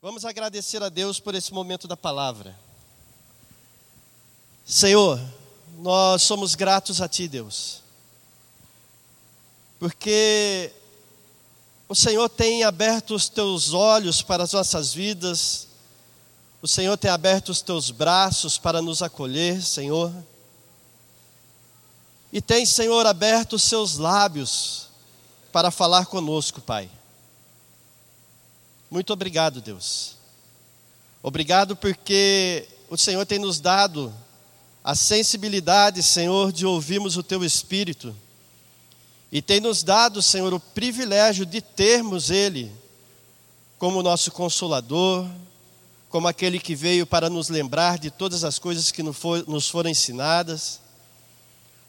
Vamos agradecer a Deus por esse momento da palavra. Senhor, nós somos gratos a Ti, Deus, porque o Senhor tem aberto os Teus olhos para as nossas vidas, o Senhor tem aberto os Teus braços para nos acolher, Senhor, e tem, Senhor, aberto os Seus lábios para falar conosco, Pai. Muito obrigado, Deus. Obrigado porque o Senhor tem nos dado a sensibilidade, Senhor, de ouvirmos o Teu Espírito. E tem nos dado, Senhor, o privilégio de termos Ele como nosso consolador, como aquele que veio para nos lembrar de todas as coisas que nos foram ensinadas.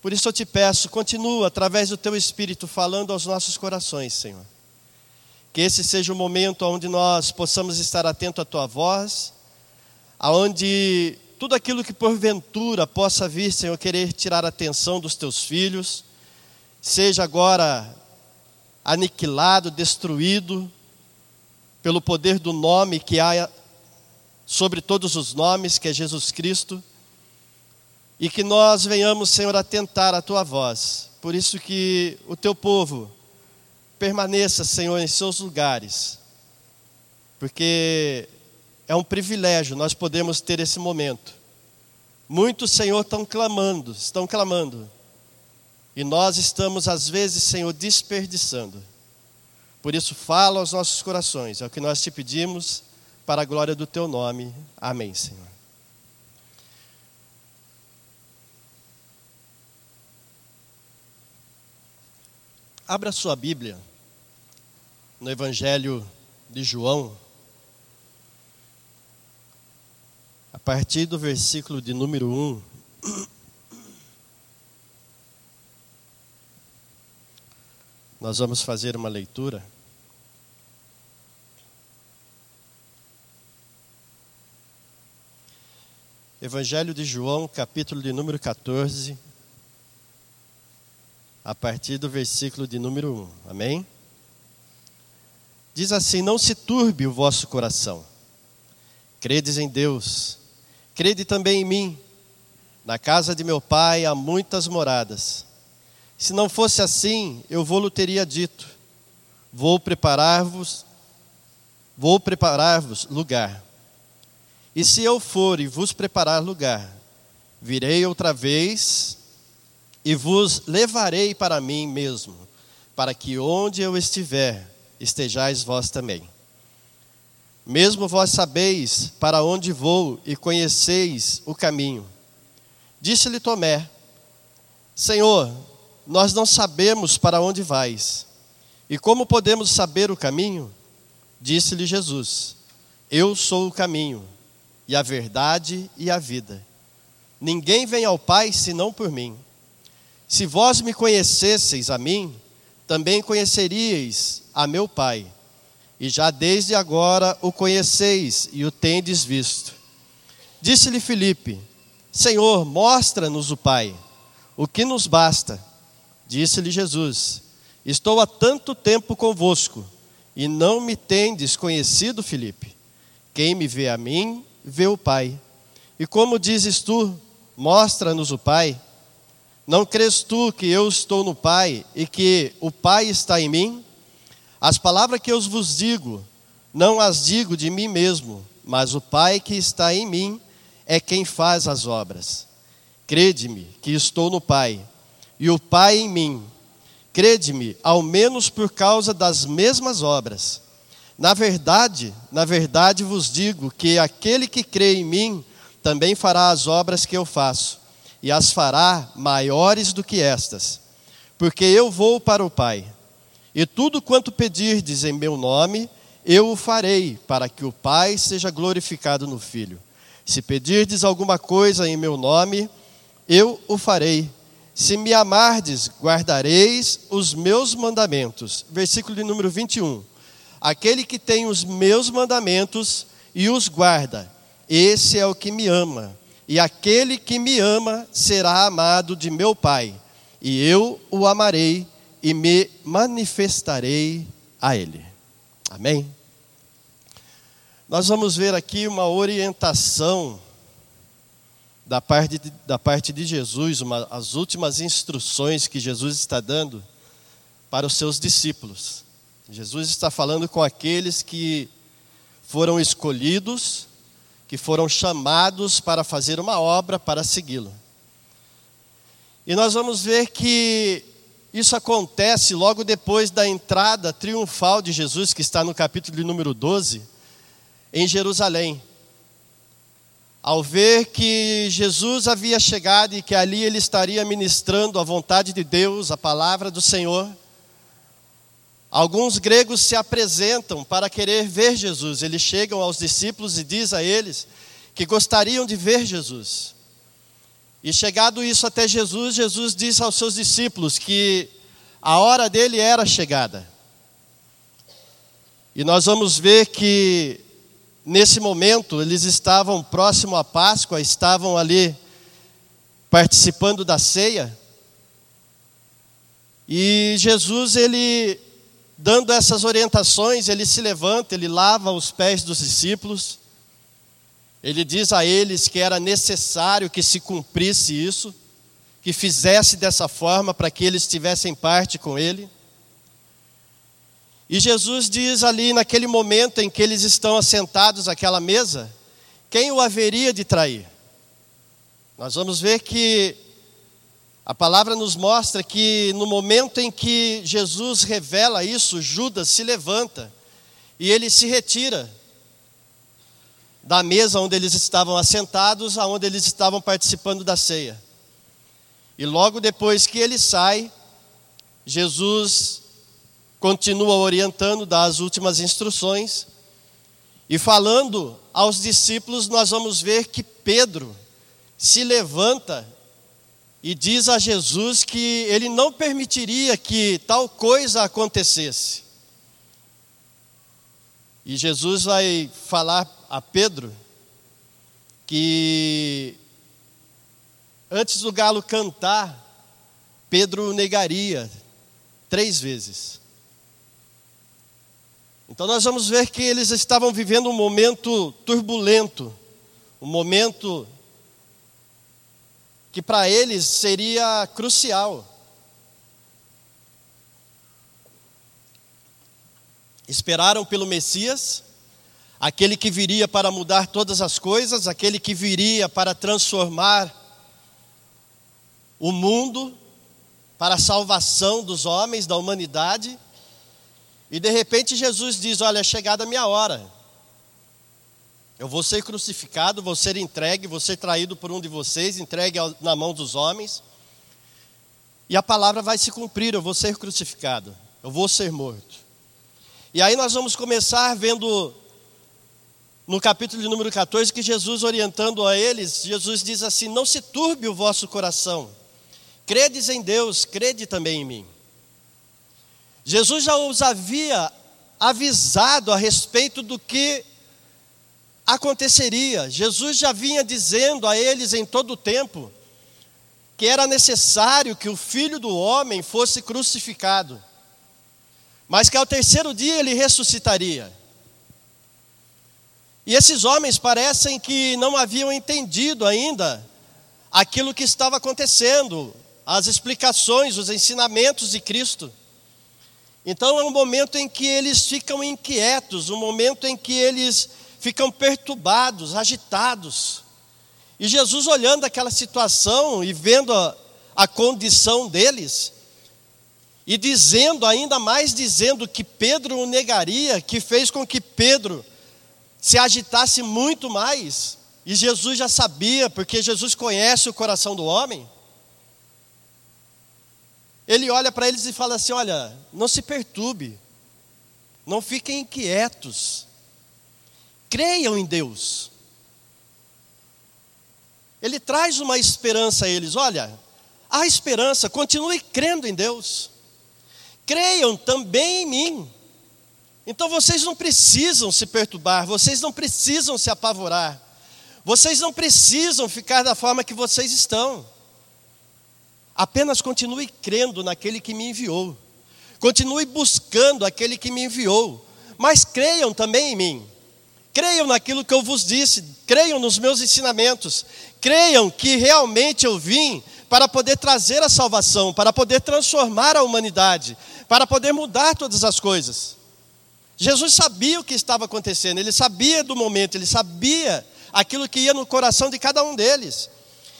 Por isso eu te peço, continua através do Teu Espírito falando aos nossos corações, Senhor. Que esse seja o momento onde nós possamos estar atento à tua voz, aonde tudo aquilo que porventura possa vir, Senhor, querer tirar a atenção dos teus filhos, seja agora aniquilado, destruído, pelo poder do nome que há sobre todos os nomes, que é Jesus Cristo, e que nós venhamos, Senhor, atentar à tua voz. Por isso que o teu povo permaneça, Senhor, em seus lugares, porque é um privilégio nós podemos ter esse momento. Muitos, Senhor, estão clamando, estão clamando, e nós estamos, às vezes, Senhor, desperdiçando. Por isso, fala aos nossos corações, é o que nós te pedimos, para a glória do teu nome. Amém, Senhor. Abra sua Bíblia no Evangelho de João, a partir do versículo de número 1. Nós vamos fazer uma leitura. Evangelho de João, capítulo de número 14, a partir do versículo de número 1. Amém? Diz assim: Não se turbe o vosso coração. Credes em Deus, crede também em mim. Na casa de meu pai há muitas moradas. Se não fosse assim, eu vou-lhe teria dito: Vou preparar-vos, vou preparar-vos lugar. E se eu for e vos preparar lugar, virei outra vez e vos levarei para mim mesmo, para que onde eu estiver, estejais vós também. Mesmo vós sabeis para onde vou e conheceis o caminho. Disse-lhe Tomé: Senhor, nós não sabemos para onde vais. E como podemos saber o caminho? Disse-lhe Jesus: Eu sou o caminho, e a verdade e a vida. Ninguém vem ao Pai senão por mim. Se vós me conhecesseis a mim, também conheceríeis a meu Pai. E já desde agora o conheceis e o tendes visto. Disse-lhe Filipe: Senhor, mostra-nos o Pai, o que nos basta. Disse-lhe Jesus: Estou há tanto tempo convosco e não me tendes conhecido, Filipe. Quem me vê a mim, vê o Pai. E como dizes tu, mostra-nos o Pai? Não crês tu que eu estou no Pai e que o Pai está em mim? As palavras que eu vos digo, não as digo de mim mesmo, mas o Pai que está em mim é quem faz as obras. Crede-me que estou no Pai e o Pai em mim. Crede-me, ao menos por causa das mesmas obras. Na verdade, na verdade vos digo que aquele que crê em mim também fará as obras que eu faço e as fará maiores do que estas, porque eu vou para o Pai. E tudo quanto pedirdes em meu nome, eu o farei, para que o Pai seja glorificado no Filho. Se pedirdes alguma coisa em meu nome, eu o farei. Se me amardes, guardareis os meus mandamentos. Versículo de número 21. Aquele que tem os meus mandamentos e os guarda, esse é o que me ama e aquele que me ama será amado de meu Pai, e eu o amarei e me manifestarei a ele. Amém? Nós vamos ver aqui uma orientação da parte de, da parte de Jesus, uma, as últimas instruções que Jesus está dando para os seus discípulos. Jesus está falando com aqueles que foram escolhidos, que foram chamados para fazer uma obra para segui-lo. E nós vamos ver que isso acontece logo depois da entrada triunfal de Jesus, que está no capítulo número 12, em Jerusalém. Ao ver que Jesus havia chegado e que ali ele estaria ministrando a vontade de Deus, a palavra do Senhor, alguns gregos se apresentam para querer ver Jesus. Eles chegam aos discípulos e diz a eles que gostariam de ver Jesus. E chegado isso até Jesus, Jesus disse aos seus discípulos que a hora dele era chegada. E nós vamos ver que nesse momento eles estavam próximo à Páscoa, estavam ali participando da ceia. E Jesus, ele dando essas orientações, ele se levanta, ele lava os pés dos discípulos. Ele diz a eles que era necessário que se cumprisse isso, que fizesse dessa forma para que eles tivessem parte com ele. E Jesus diz ali, naquele momento em que eles estão assentados àquela mesa, quem o haveria de trair? Nós vamos ver que a palavra nos mostra que no momento em que Jesus revela isso, Judas se levanta e ele se retira da mesa onde eles estavam assentados, aonde eles estavam participando da ceia. E logo depois que ele sai, Jesus continua orientando, dá as últimas instruções, e falando aos discípulos, nós vamos ver que Pedro se levanta e diz a Jesus que ele não permitiria que tal coisa acontecesse. E Jesus vai falar a Pedro que antes do galo cantar, Pedro negaria três vezes. Então nós vamos ver que eles estavam vivendo um momento turbulento, um momento que para eles seria crucial. Esperaram pelo Messias, aquele que viria para mudar todas as coisas, aquele que viria para transformar o mundo para a salvação dos homens, da humanidade. E de repente Jesus diz: Olha, é chegada a minha hora. Eu vou ser crucificado, vou ser entregue, vou ser traído por um de vocês, entregue na mão dos homens. E a palavra vai se cumprir, eu vou ser crucificado, eu vou ser morto. E aí nós vamos começar vendo no capítulo de número 14, que Jesus orientando a eles, Jesus diz assim: Não se turbe o vosso coração, credes em Deus, crede também em mim. Jesus já os havia avisado a respeito do que aconteceria. Jesus já vinha dizendo a eles em todo o tempo que era necessário que o filho do homem fosse crucificado, mas que ao terceiro dia ele ressuscitaria. E esses homens parecem que não haviam entendido ainda aquilo que estava acontecendo, as explicações, os ensinamentos de Cristo. Então é um momento em que eles ficam inquietos, um momento em que eles ficam perturbados, agitados. E Jesus, olhando aquela situação e vendo a, a condição deles, e dizendo, ainda mais dizendo que Pedro o negaria, que fez com que Pedro se agitasse muito mais, e Jesus já sabia, porque Jesus conhece o coração do homem, ele olha para eles e fala assim: Olha, não se perturbe, não fiquem inquietos, creiam em Deus. Ele traz uma esperança a eles: Olha, há esperança, continue crendo em Deus, creiam também em mim. Então vocês não precisam se perturbar, vocês não precisam se apavorar, vocês não precisam ficar da forma que vocês estão. Apenas continue crendo naquele que me enviou, continue buscando aquele que me enviou, mas creiam também em mim. Creiam naquilo que eu vos disse, creiam nos meus ensinamentos, creiam que realmente eu vim para poder trazer a salvação, para poder transformar a humanidade, para poder mudar todas as coisas. Jesus sabia o que estava acontecendo, ele sabia do momento, ele sabia aquilo que ia no coração de cada um deles.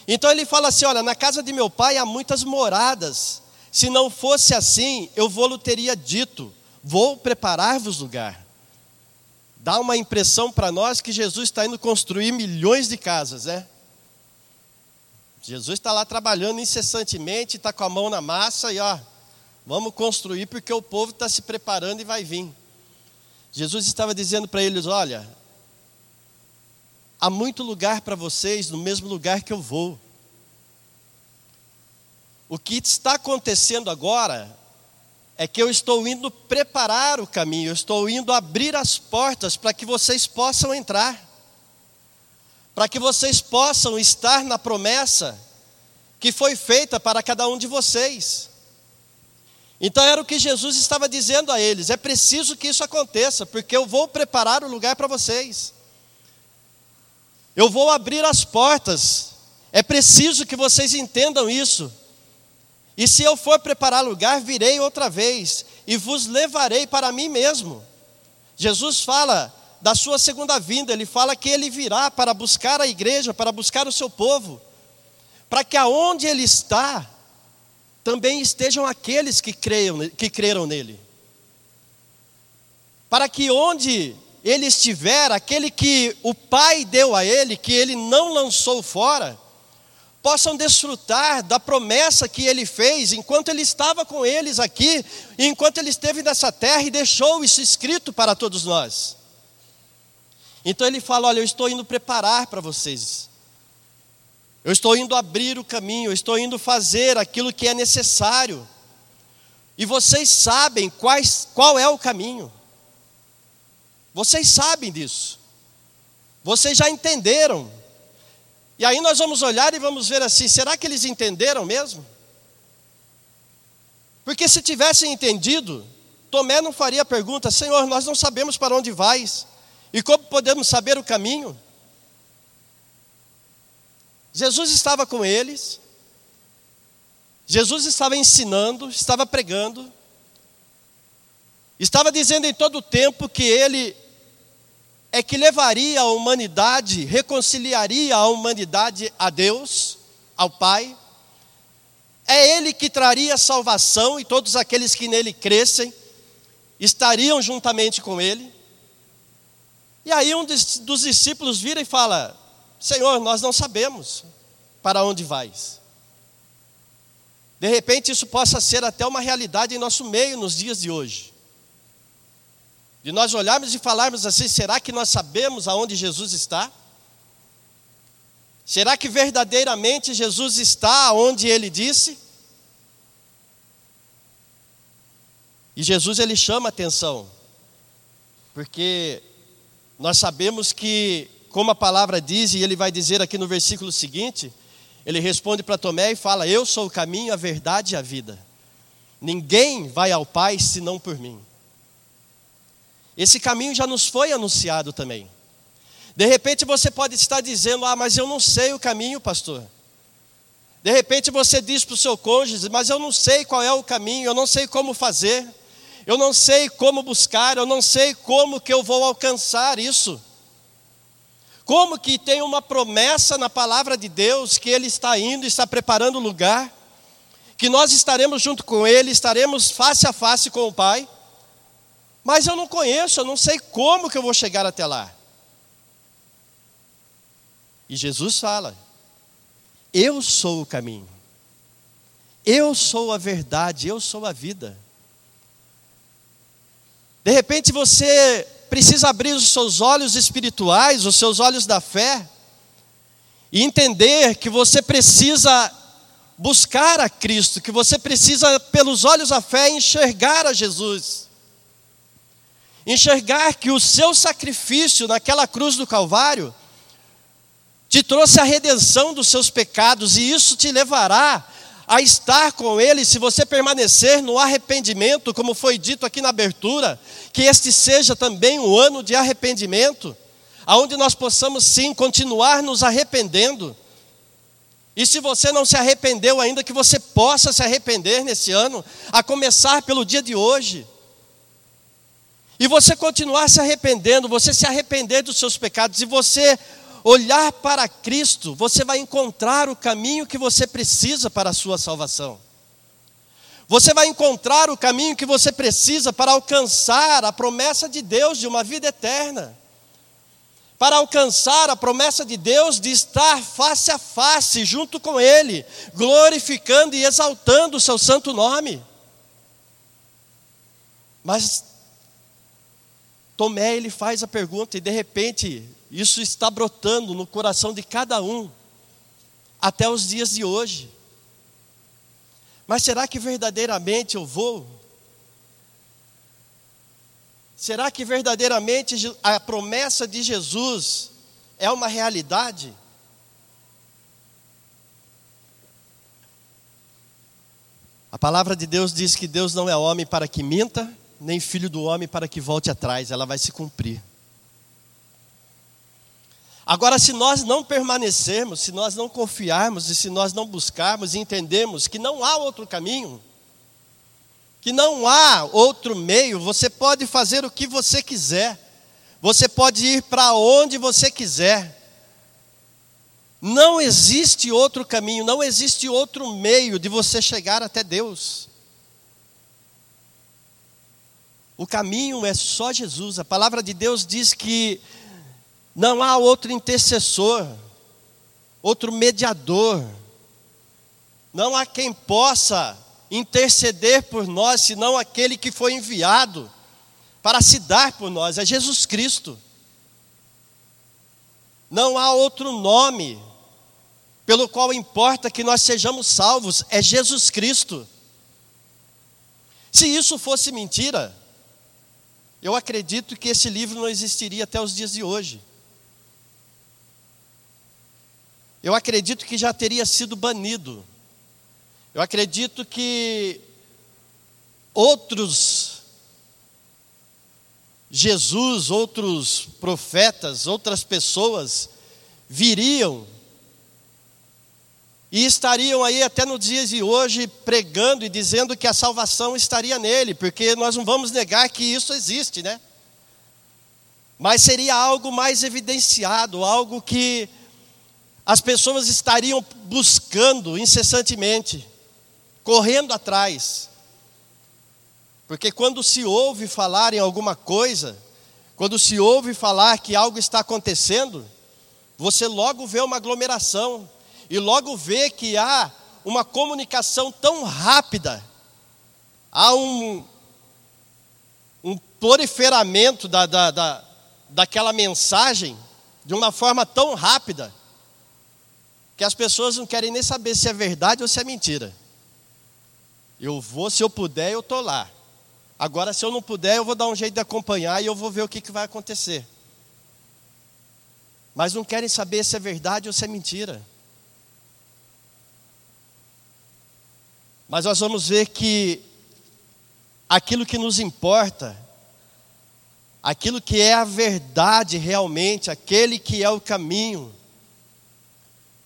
Então ele fala assim: Olha, na casa de meu pai há muitas moradas. Se não fosse assim, eu vou-lhe teria dito: Vou preparar-vos lugar. Dá uma impressão para nós que Jesus está indo construir milhões de casas, né? Jesus está lá trabalhando incessantemente, está com a mão na massa e ó, vamos construir porque o povo está se preparando e vai vir. Jesus estava dizendo para eles: olha, há muito lugar para vocês no mesmo lugar que eu vou. O que está acontecendo agora é que eu estou indo preparar o caminho, eu estou indo abrir as portas para que vocês possam entrar, para que vocês possam estar na promessa que foi feita para cada um de vocês. Então era o que Jesus estava dizendo a eles: é preciso que isso aconteça, porque eu vou preparar o lugar para vocês. Eu vou abrir as portas. É preciso que vocês entendam isso. E se eu for preparar lugar, virei outra vez e vos levarei para mim mesmo. Jesus fala da sua segunda vinda, ele fala que ele virá para buscar a igreja, para buscar o seu povo, para que aonde ele está, também estejam aqueles que, creiam, que creram nele. Para que onde ele estiver, aquele que o Pai deu a ele, que ele não lançou fora, possam desfrutar da promessa que ele fez enquanto ele estava com eles aqui, enquanto ele esteve nessa terra e deixou isso escrito para todos nós. Então ele fala: Olha, eu estou indo preparar para vocês, eu estou indo abrir o caminho, eu estou indo fazer aquilo que é necessário, e vocês sabem quais, qual é o caminho. Vocês sabem disso. Vocês já entenderam. E aí nós vamos olhar e vamos ver assim: será que eles entenderam mesmo? Porque se tivessem entendido, Tomé não faria a pergunta: Senhor, nós não sabemos para onde vais, e como podemos saber o caminho? Jesus estava com eles, Jesus estava ensinando, estava pregando, Estava dizendo em todo o tempo que ele é que levaria a humanidade, reconciliaria a humanidade a Deus, ao Pai. É ele que traria salvação e todos aqueles que nele crescem estariam juntamente com ele. E aí um dos discípulos vira e fala: Senhor, nós não sabemos para onde vais. De repente isso possa ser até uma realidade em nosso meio nos dias de hoje. De nós olharmos e falarmos assim: será que nós sabemos aonde Jesus está? Será que verdadeiramente Jesus está onde ele disse? E Jesus ele chama atenção, porque nós sabemos que, como a palavra diz, e ele vai dizer aqui no versículo seguinte, ele responde para Tomé e fala: Eu sou o caminho, a verdade e a vida. Ninguém vai ao Pai senão por mim. Esse caminho já nos foi anunciado também. De repente você pode estar dizendo: Ah, mas eu não sei o caminho, pastor. De repente você diz para o seu cônjuge: Mas eu não sei qual é o caminho, eu não sei como fazer, eu não sei como buscar, eu não sei como que eu vou alcançar isso. Como que tem uma promessa na palavra de Deus que Ele está indo, está preparando o lugar, que nós estaremos junto com Ele, estaremos face a face com o Pai. Mas eu não conheço, eu não sei como que eu vou chegar até lá. E Jesus fala: Eu sou o caminho, eu sou a verdade, eu sou a vida. De repente você precisa abrir os seus olhos espirituais, os seus olhos da fé, e entender que você precisa buscar a Cristo, que você precisa, pelos olhos da fé, enxergar a Jesus enxergar que o seu sacrifício naquela cruz do Calvário te trouxe a redenção dos seus pecados, e isso te levará a estar com Ele, se você permanecer no arrependimento, como foi dito aqui na abertura, que este seja também um ano de arrependimento. aonde nós possamos sim continuar nos arrependendo. E se você não se arrependeu ainda, que você possa se arrepender nesse ano, a começar pelo dia de hoje. E você continuar se arrependendo, você se arrepender dos seus pecados e você olhar para Cristo, você vai encontrar o caminho que você precisa para a sua salvação. Você vai encontrar o caminho que você precisa para alcançar a promessa de Deus de uma vida eterna. Para alcançar a promessa de Deus de estar face a face junto com Ele, glorificando e exaltando o seu santo nome. Mas Tomé ele faz a pergunta e de repente isso está brotando no coração de cada um até os dias de hoje. Mas será que verdadeiramente eu vou? Será que verdadeiramente a promessa de Jesus é uma realidade? A palavra de Deus diz que Deus não é homem para que minta, nem filho do homem para que volte atrás, ela vai se cumprir. Agora, se nós não permanecermos, se nós não confiarmos e se nós não buscarmos e entendermos que não há outro caminho, que não há outro meio, você pode fazer o que você quiser, você pode ir para onde você quiser, não existe outro caminho, não existe outro meio de você chegar até Deus. O caminho é só Jesus. A palavra de Deus diz que não há outro intercessor, outro mediador. Não há quem possa interceder por nós, senão aquele que foi enviado para se dar por nós, é Jesus Cristo. Não há outro nome pelo qual importa que nós sejamos salvos, é Jesus Cristo. Se isso fosse mentira, eu acredito que esse livro não existiria até os dias de hoje. Eu acredito que já teria sido banido. Eu acredito que outros Jesus, outros profetas, outras pessoas viriam e estariam aí até nos dias de hoje pregando e dizendo que a salvação estaria nele, porque nós não vamos negar que isso existe, né? Mas seria algo mais evidenciado, algo que as pessoas estariam buscando incessantemente, correndo atrás. Porque quando se ouve falar em alguma coisa, quando se ouve falar que algo está acontecendo, você logo vê uma aglomeração, e logo vê que há uma comunicação tão rápida, há um, um proliferamento da, da, da, daquela mensagem de uma forma tão rápida, que as pessoas não querem nem saber se é verdade ou se é mentira. Eu vou, se eu puder, eu estou lá. Agora, se eu não puder, eu vou dar um jeito de acompanhar e eu vou ver o que, que vai acontecer. Mas não querem saber se é verdade ou se é mentira. Mas nós vamos ver que aquilo que nos importa, aquilo que é a verdade realmente, aquele que é o caminho,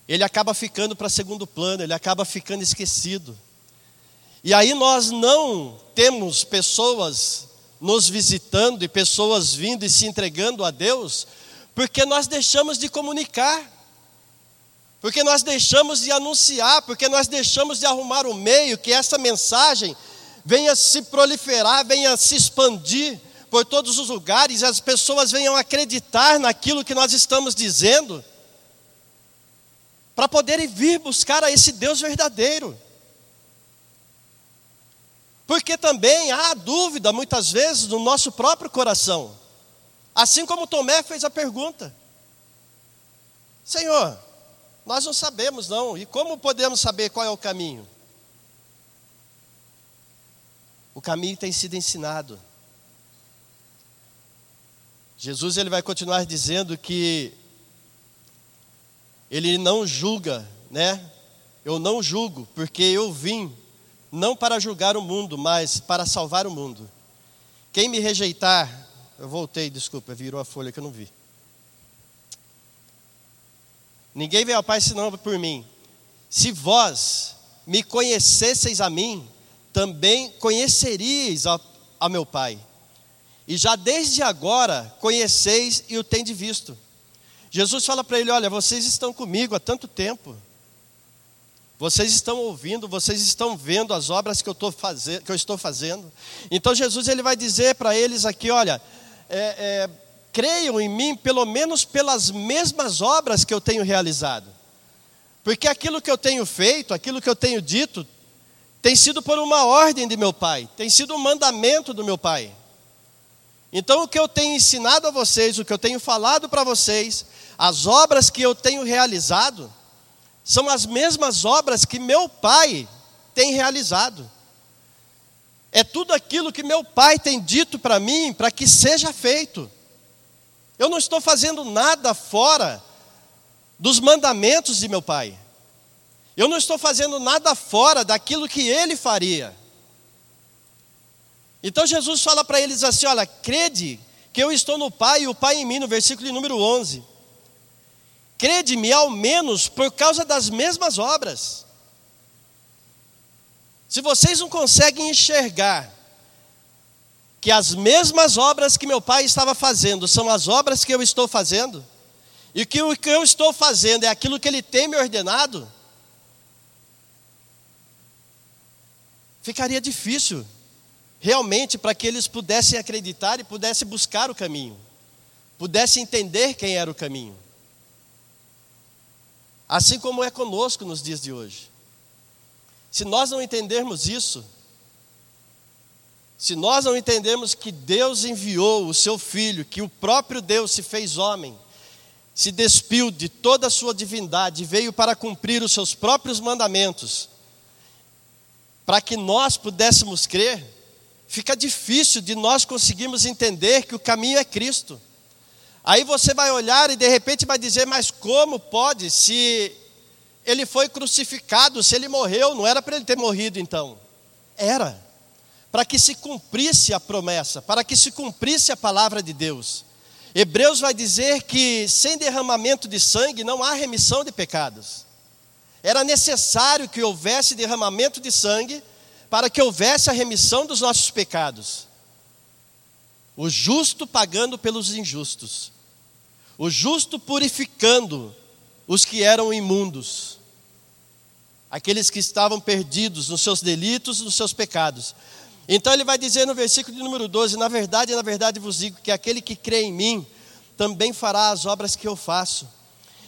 ele acaba ficando para segundo plano, ele acaba ficando esquecido. E aí nós não temos pessoas nos visitando e pessoas vindo e se entregando a Deus, porque nós deixamos de comunicar porque nós deixamos de anunciar, porque nós deixamos de arrumar o meio que essa mensagem venha se proliferar, venha se expandir por todos os lugares, as pessoas venham acreditar naquilo que nós estamos dizendo, para poderem vir buscar a esse Deus verdadeiro. Porque também há dúvida, muitas vezes, no nosso próprio coração. Assim como Tomé fez a pergunta: Senhor, nós não sabemos, não. E como podemos saber qual é o caminho? O caminho tem sido ensinado. Jesus ele vai continuar dizendo que ele não julga, né? Eu não julgo, porque eu vim não para julgar o mundo, mas para salvar o mundo. Quem me rejeitar, eu voltei, desculpa, virou a folha que eu não vi. Ninguém veio ao Pai senão por mim. Se vós me conhecesseis a mim, também conheceríeis a, a meu Pai. E já desde agora conheceis e o tendes visto. Jesus fala para ele: Olha, vocês estão comigo há tanto tempo. Vocês estão ouvindo, vocês estão vendo as obras que eu, que eu estou fazendo. Então Jesus ele vai dizer para eles aqui: olha, é, é, creiam em mim pelo menos pelas mesmas obras que eu tenho realizado. Porque aquilo que eu tenho feito, aquilo que eu tenho dito, tem sido por uma ordem de meu pai, tem sido um mandamento do meu pai. Então, o que eu tenho ensinado a vocês, o que eu tenho falado para vocês, as obras que eu tenho realizado, são as mesmas obras que meu pai tem realizado. É tudo aquilo que meu pai tem dito para mim para que seja feito. Eu não estou fazendo nada fora dos mandamentos de meu pai. Eu não estou fazendo nada fora daquilo que ele faria. Então Jesus fala para eles assim: olha, crede que eu estou no Pai e o Pai em mim, no versículo número 11. Crede-me ao menos por causa das mesmas obras. Se vocês não conseguem enxergar que as mesmas obras que meu pai estava fazendo são as obras que eu estou fazendo, e que o que eu estou fazendo é aquilo que ele tem me ordenado, ficaria difícil realmente para que eles pudessem acreditar e pudessem buscar o caminho, pudessem entender quem era o caminho. Assim como é conosco nos dias de hoje. Se nós não entendermos isso, se nós não entendermos que Deus enviou o seu Filho, que o próprio Deus se fez homem, se despiu de toda a sua divindade, veio para cumprir os seus próprios mandamentos, para que nós pudéssemos crer, fica difícil de nós conseguirmos entender que o caminho é Cristo. Aí você vai olhar e de repente vai dizer: Mas como pode? Se ele foi crucificado, se ele morreu, não era para ele ter morrido então? Era. Para que se cumprisse a promessa, para que se cumprisse a palavra de Deus. Hebreus vai dizer que sem derramamento de sangue não há remissão de pecados. Era necessário que houvesse derramamento de sangue para que houvesse a remissão dos nossos pecados. O justo pagando pelos injustos, o justo purificando os que eram imundos, aqueles que estavam perdidos nos seus delitos, nos seus pecados. Então ele vai dizer no versículo de número 12: Na verdade, na verdade vos digo que aquele que crê em mim também fará as obras que eu faço,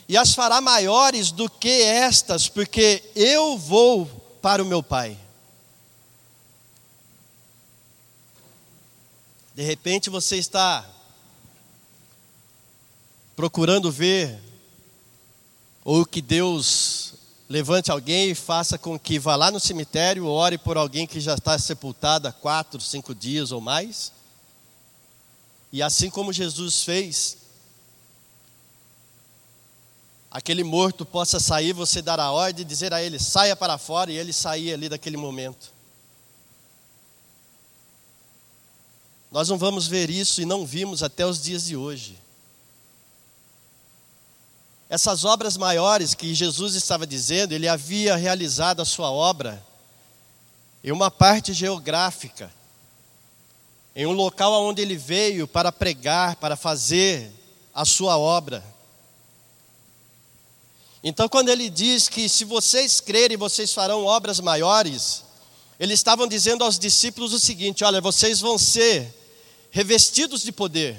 e as fará maiores do que estas, porque eu vou para o meu Pai. De repente você está procurando ver, ou que Deus levante alguém e faça com que vá lá no cemitério, ore por alguém que já está sepultado há quatro, cinco dias ou mais. E assim como Jesus fez, aquele morto possa sair, você dar a ordem e dizer a ele: saia para fora, e ele sair ali daquele momento. Nós não vamos ver isso e não vimos até os dias de hoje. Essas obras maiores que Jesus estava dizendo, ele havia realizado a sua obra em uma parte geográfica, em um local onde ele veio para pregar, para fazer a sua obra. Então, quando ele diz que se vocês crerem, vocês farão obras maiores, eles estavam dizendo aos discípulos o seguinte: olha, vocês vão ser revestidos de poder.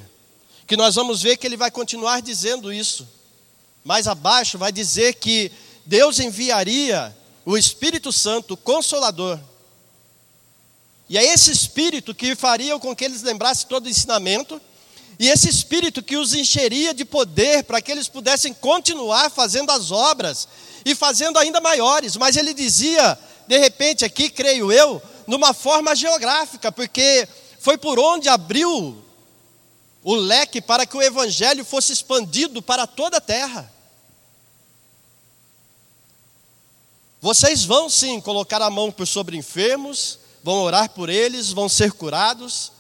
Que nós vamos ver que ele vai continuar dizendo isso. Mais abaixo vai dizer que Deus enviaria o Espírito Santo, o Consolador. E é esse Espírito que faria com que eles lembrassem todo o ensinamento, e esse Espírito que os encheria de poder para que eles pudessem continuar fazendo as obras e fazendo ainda maiores. Mas ele dizia, de repente, aqui, creio eu, numa forma geográfica, porque foi por onde abriu o leque para que o evangelho fosse expandido para toda a terra. Vocês vão sim colocar a mão sobre enfermos, vão orar por eles, vão ser curados.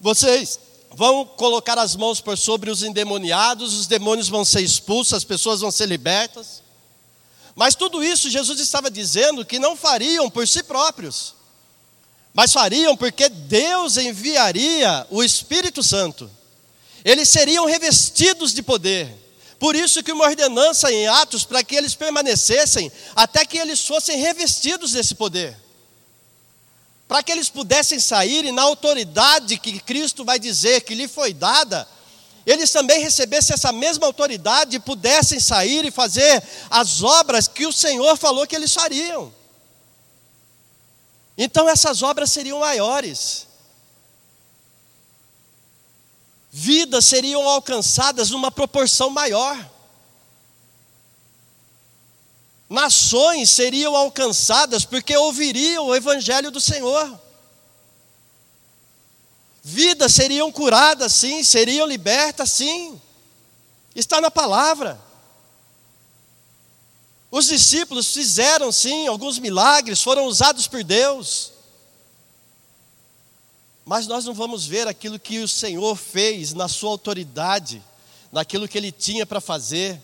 Vocês vão colocar as mãos por sobre os endemoniados, os demônios vão ser expulsos, as pessoas vão ser libertas. Mas tudo isso Jesus estava dizendo que não fariam por si próprios, mas fariam porque Deus enviaria o Espírito Santo. Eles seriam revestidos de poder. Por isso que uma ordenança em Atos para que eles permanecessem até que eles fossem revestidos desse poder. Para que eles pudessem sair e na autoridade que Cristo vai dizer que lhe foi dada, eles também recebessem essa mesma autoridade e pudessem sair e fazer as obras que o Senhor falou que eles fariam. Então essas obras seriam maiores. Vidas seriam alcançadas numa proporção maior. Nações seriam alcançadas porque ouviriam o evangelho do Senhor. Vidas seriam curadas, sim, seriam libertas, sim. Está na palavra. Os discípulos fizeram, sim, alguns milagres, foram usados por Deus. Mas nós não vamos ver aquilo que o Senhor fez na sua autoridade, naquilo que ele tinha para fazer,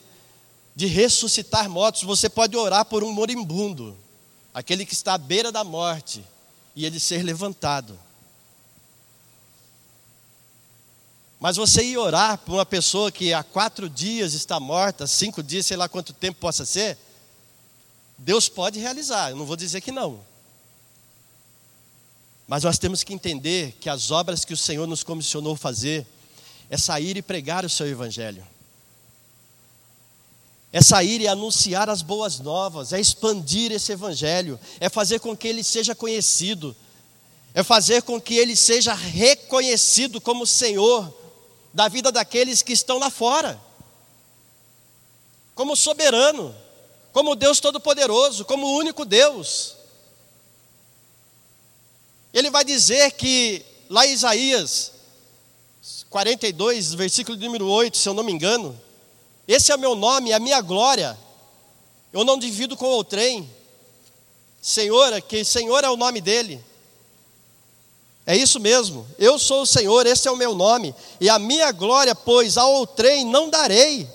de ressuscitar mortos. Você pode orar por um moribundo, aquele que está à beira da morte, e ele ser levantado. Mas você ir orar por uma pessoa que há quatro dias está morta, cinco dias, sei lá quanto tempo possa ser, Deus pode realizar, eu não vou dizer que não. Mas nós temos que entender que as obras que o Senhor nos comissionou fazer é sair e pregar o seu Evangelho, é sair e anunciar as boas novas, é expandir esse Evangelho, é fazer com que ele seja conhecido, é fazer com que ele seja reconhecido como Senhor da vida daqueles que estão lá fora, como soberano, como Deus Todo-Poderoso, como o único Deus. Ele vai dizer que, lá em Isaías 42, versículo número 8, se eu não me engano, esse é o meu nome, é a minha glória, eu não divido com outrem. Senhor, que Senhor é o nome dele. É isso mesmo. Eu sou o Senhor, esse é o meu nome. E a minha glória, pois, a outrem não darei,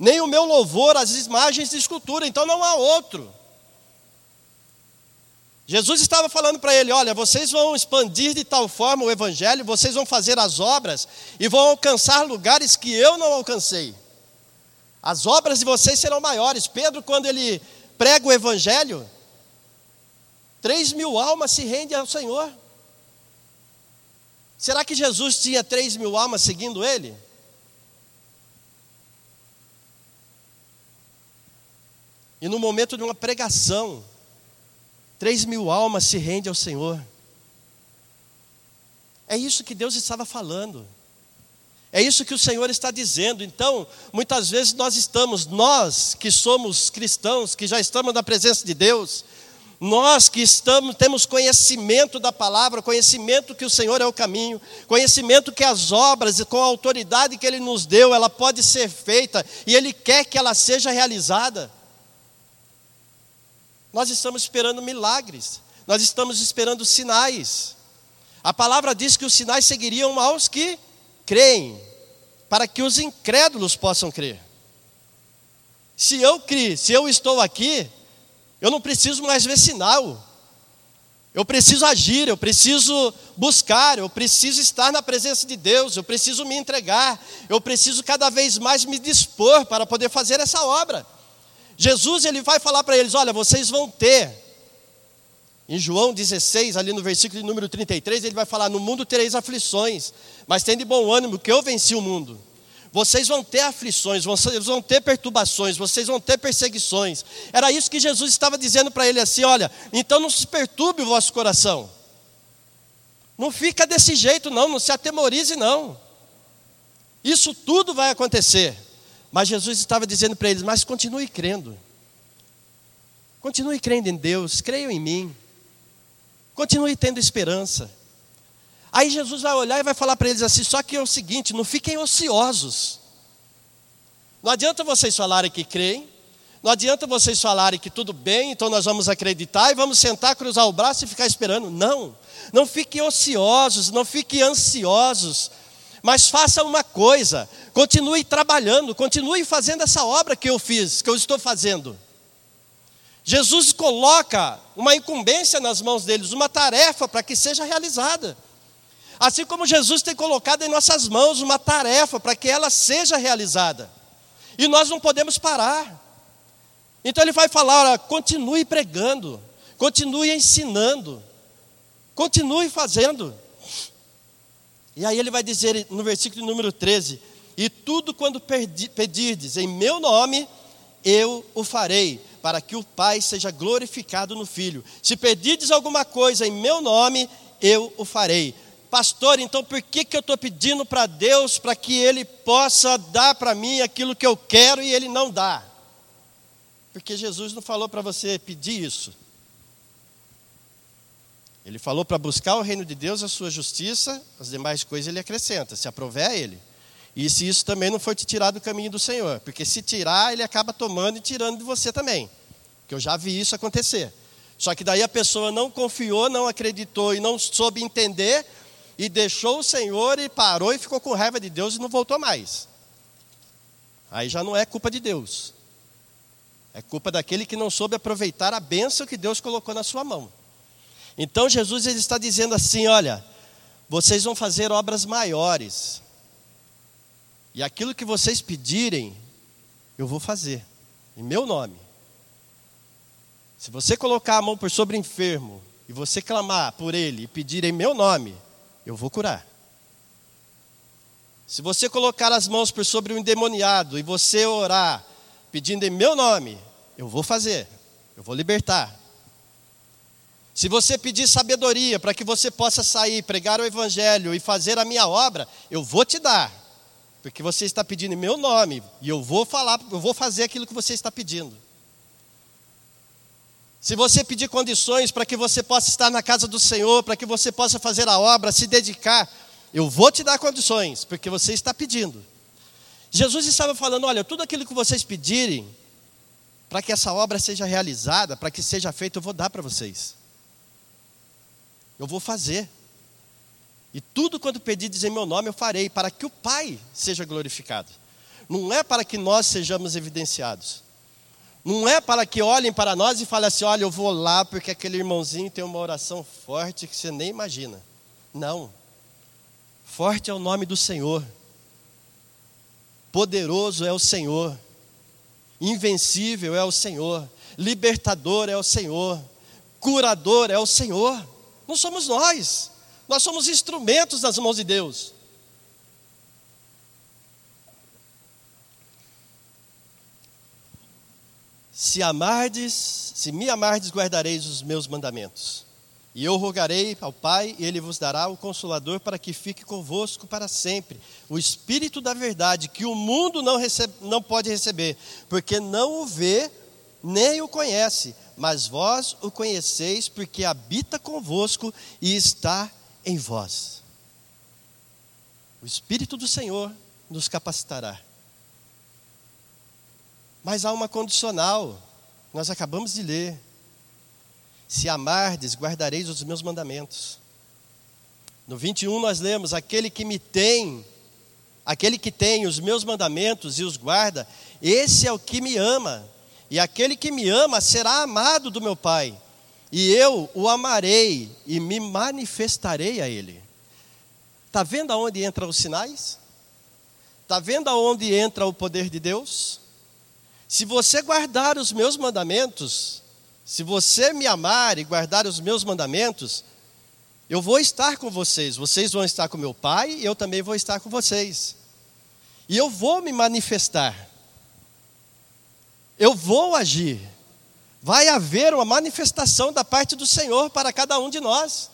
nem o meu louvor às imagens de escultura. Então não há outro. Jesus estava falando para ele: Olha, vocês vão expandir de tal forma o Evangelho, vocês vão fazer as obras e vão alcançar lugares que eu não alcancei. As obras de vocês serão maiores. Pedro, quando ele prega o Evangelho, três mil almas se rendem ao Senhor. Será que Jesus tinha três mil almas seguindo ele? E no momento de uma pregação, três mil almas se rendem ao Senhor. É isso que Deus estava falando. É isso que o Senhor está dizendo. Então, muitas vezes nós estamos, nós que somos cristãos, que já estamos na presença de Deus, nós que estamos, temos conhecimento da palavra, conhecimento que o Senhor é o caminho, conhecimento que as obras, com a autoridade que Ele nos deu, ela pode ser feita e Ele quer que ela seja realizada. Nós estamos esperando milagres, nós estamos esperando sinais. A palavra diz que os sinais seguiriam aos que creem, para que os incrédulos possam crer. Se eu criei, se eu estou aqui, eu não preciso mais ver sinal. Eu preciso agir, eu preciso buscar, eu preciso estar na presença de Deus, eu preciso me entregar, eu preciso cada vez mais me dispor para poder fazer essa obra. Jesus ele vai falar para eles: olha, vocês vão ter, em João 16, ali no versículo número 33, ele vai falar: no mundo tereis aflições, mas tem de bom ânimo, que eu venci o mundo. Vocês vão ter aflições, vocês vão ter perturbações, vocês vão ter perseguições. Era isso que Jesus estava dizendo para ele assim: olha, então não se perturbe o vosso coração. Não fica desse jeito, não, não se atemorize, não. Isso tudo vai acontecer. Mas Jesus estava dizendo para eles: mas continue crendo. Continue crendo em Deus, creiam em mim. Continue tendo esperança. Aí Jesus vai olhar e vai falar para eles assim: só que é o seguinte, não fiquem ociosos. Não adianta vocês falarem que creem, não adianta vocês falarem que tudo bem, então nós vamos acreditar e vamos sentar, cruzar o braço e ficar esperando. Não, não fiquem ociosos, não fiquem ansiosos, Mas faça uma coisa, continue trabalhando, continue fazendo essa obra que eu fiz, que eu estou fazendo. Jesus coloca uma incumbência nas mãos deles, uma tarefa para que seja realizada. Assim como Jesus tem colocado em nossas mãos uma tarefa para que ela seja realizada. E nós não podemos parar. Então ele vai falar: olha, continue pregando, continue ensinando, continue fazendo. E aí ele vai dizer no versículo número 13: E tudo quando pedirdes em meu nome, eu o farei, para que o Pai seja glorificado no Filho. Se pedirdes alguma coisa em meu nome, eu o farei. Pastor, então por que, que eu estou pedindo para Deus para que Ele possa dar para mim aquilo que eu quero e Ele não dá? Porque Jesus não falou para você pedir isso. Ele falou para buscar o reino de Deus, a sua justiça, as demais coisas ele acrescenta, se aprover ele. E se isso também não for te tirar do caminho do Senhor, porque se tirar, ele acaba tomando e tirando de você também. Que eu já vi isso acontecer. Só que daí a pessoa não confiou, não acreditou e não soube entender e deixou o Senhor e parou e ficou com raiva de Deus e não voltou mais. Aí já não é culpa de Deus. É culpa daquele que não soube aproveitar a bênção que Deus colocou na sua mão. Então Jesus ele está dizendo assim: olha, vocês vão fazer obras maiores, e aquilo que vocês pedirem, eu vou fazer, em meu nome. Se você colocar a mão por sobre o enfermo, e você clamar por ele e pedir em meu nome, eu vou curar. Se você colocar as mãos por sobre o endemoniado e você orar pedindo em meu nome, eu vou fazer, eu vou libertar. Se você pedir sabedoria para que você possa sair, pregar o evangelho e fazer a minha obra, eu vou te dar. Porque você está pedindo em meu nome e eu vou falar, eu vou fazer aquilo que você está pedindo. Se você pedir condições para que você possa estar na casa do Senhor, para que você possa fazer a obra, se dedicar, eu vou te dar condições, porque você está pedindo. Jesus estava falando: olha, tudo aquilo que vocês pedirem, para que essa obra seja realizada, para que seja feita, eu vou dar para vocês. Eu vou fazer. E tudo quanto pedides em meu nome eu farei, para que o Pai seja glorificado. Não é para que nós sejamos evidenciados. Não é para que olhem para nós e falem assim: olha, eu vou lá porque aquele irmãozinho tem uma oração forte que você nem imagina. Não. Forte é o nome do Senhor. Poderoso é o Senhor. Invencível é o Senhor. Libertador é o Senhor. Curador é o Senhor. Não somos nós. Nós somos instrumentos nas mãos de Deus. Se amardes, se me amardes, guardareis os meus mandamentos. E eu rogarei ao Pai, e Ele vos dará o Consolador para que fique convosco para sempre. O Espírito da verdade, que o mundo não, recebe, não pode receber, porque não o vê nem o conhece, mas vós o conheceis, porque habita convosco e está em vós. O Espírito do Senhor nos capacitará. Mas há uma condicional, nós acabamos de ler. Se amardes, guardareis os meus mandamentos. No 21 nós lemos: aquele que me tem, aquele que tem os meus mandamentos e os guarda, esse é o que me ama. E aquele que me ama será amado do meu Pai, e eu o amarei e me manifestarei a ele. Está vendo aonde entram os sinais? Está vendo aonde entra o poder de Deus? Se você guardar os meus mandamentos, se você me amar e guardar os meus mandamentos, eu vou estar com vocês, vocês vão estar com meu Pai e eu também vou estar com vocês. E eu vou me manifestar eu vou agir. Vai haver uma manifestação da parte do Senhor para cada um de nós.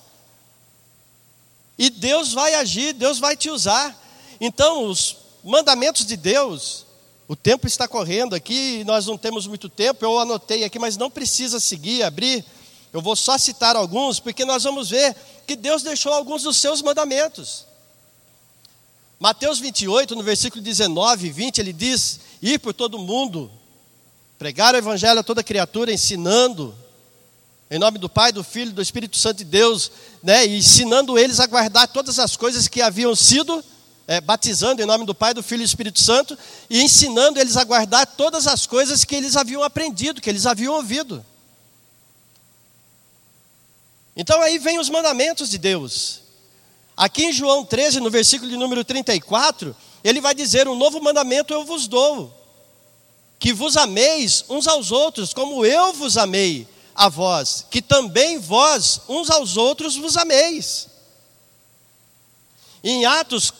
E Deus vai agir, Deus vai te usar. Então, os mandamentos de Deus, o tempo está correndo aqui, nós não temos muito tempo, eu anotei aqui, mas não precisa seguir, abrir. Eu vou só citar alguns, porque nós vamos ver que Deus deixou alguns dos seus mandamentos. Mateus 28, no versículo 19 e 20, ele diz: Ir por todo mundo, Pregar o Evangelho a toda criatura, ensinando, em nome do Pai, do Filho, do Espírito Santo de Deus, né, e ensinando eles a guardar todas as coisas que haviam sido é, batizando em nome do Pai, do Filho e do Espírito Santo e ensinando eles a guardar todas as coisas que eles haviam aprendido, que eles haviam ouvido. Então aí vem os mandamentos de Deus. Aqui em João 13, no versículo de número 34, ele vai dizer: Um novo mandamento eu vos dou, que vos ameis uns aos outros, como eu vos amei a vós, que também vós uns aos outros vos ameis. Em Atos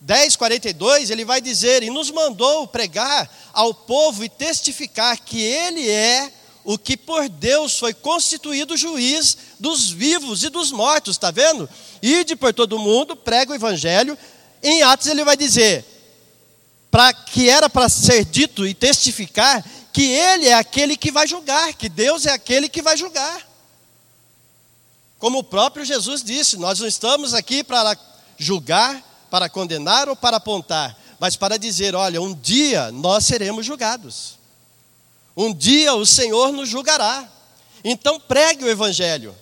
10, 42, ele vai dizer: E nos mandou pregar ao povo e testificar que ele é o que por Deus foi constituído juiz dos vivos e dos mortos, está vendo? Ide por todo mundo, prega o evangelho. Em Atos ele vai dizer: para que era para ser dito e testificar que ele é aquele que vai julgar, que Deus é aquele que vai julgar. Como o próprio Jesus disse, nós não estamos aqui para julgar, para condenar ou para apontar, mas para dizer: olha, um dia nós seremos julgados. Um dia o Senhor nos julgará. Então pregue o Evangelho.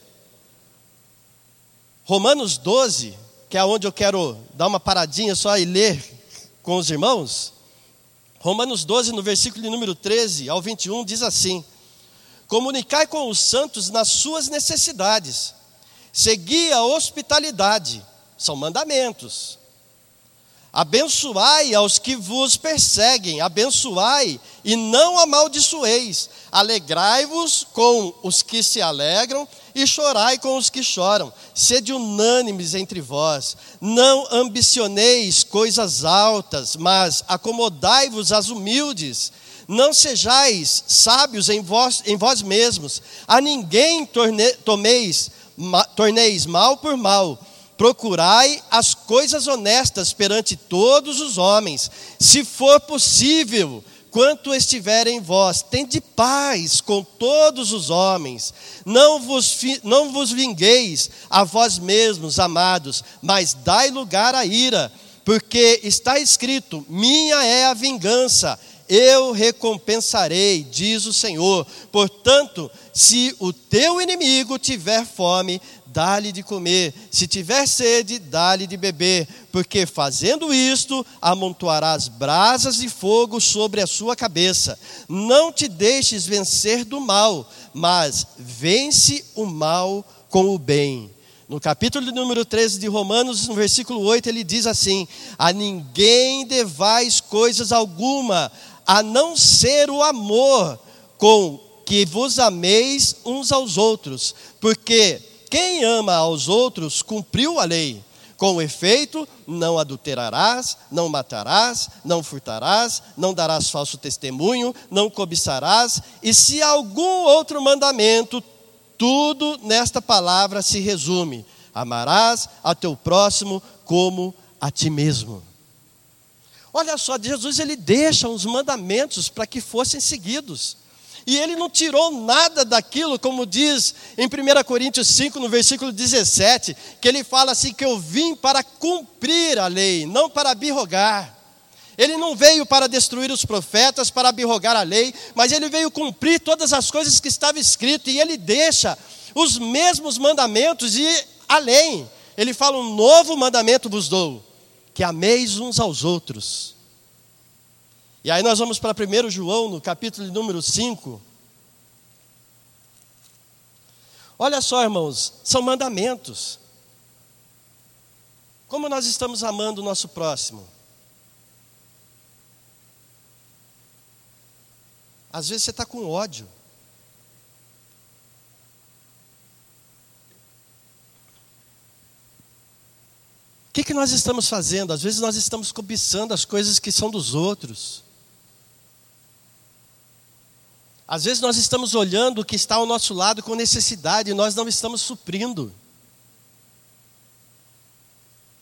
Romanos 12, que é onde eu quero dar uma paradinha só e ler com os irmãos. Romanos 12, no versículo de número 13 ao 21, diz assim: Comunicai com os santos nas suas necessidades, segui a hospitalidade, são mandamentos Abençoai aos que vos perseguem, abençoai e não amaldiçoeis. Alegrai-vos com os que se alegram e chorai com os que choram. Sede unânimes entre vós. Não ambicioneis coisas altas, mas acomodai-vos às humildes. Não sejais sábios em vós, em vós mesmos. A ninguém torne, tomeis, ma, torneis mal por mal Procurai as coisas honestas perante todos os homens, se for possível, quanto estiver em vós, tende paz com todos os homens. Não vos, não vos vingueis a vós mesmos, amados, mas dai lugar à ira, porque está escrito: Minha é a vingança, eu recompensarei, diz o Senhor. Portanto, se o teu inimigo tiver fome, dá-lhe de comer, se tiver sede, dá-lhe de beber, porque fazendo isto, amontoarás brasas de fogo sobre a sua cabeça. Não te deixes vencer do mal, mas vence o mal com o bem. No capítulo número 13 de Romanos, no versículo 8, ele diz assim: A ninguém devais coisas alguma, a não ser o amor com que vos ameis uns aos outros, porque quem ama aos outros cumpriu a lei. Com efeito, não adulterarás, não matarás, não furtarás, não darás falso testemunho, não cobiçarás, e se algum outro mandamento, tudo nesta palavra se resume: amarás a teu próximo como a ti mesmo. Olha só, Jesus ele deixa os mandamentos para que fossem seguidos. E ele não tirou nada daquilo, como diz em 1 Coríntios 5, no versículo 17, que ele fala assim: que eu vim para cumprir a lei, não para abirrogar. Ele não veio para destruir os profetas, para abirrogar a lei, mas ele veio cumprir todas as coisas que estava escrito, e ele deixa os mesmos mandamentos e além. Ele fala: um novo mandamento vos dou, que ameis uns aos outros. E aí nós vamos para 1 João, no capítulo número 5. Olha só, irmãos, são mandamentos. Como nós estamos amando o nosso próximo? Às vezes você está com ódio. O que, que nós estamos fazendo? Às vezes nós estamos cobiçando as coisas que são dos outros. Às vezes nós estamos olhando o que está ao nosso lado com necessidade e nós não estamos suprindo.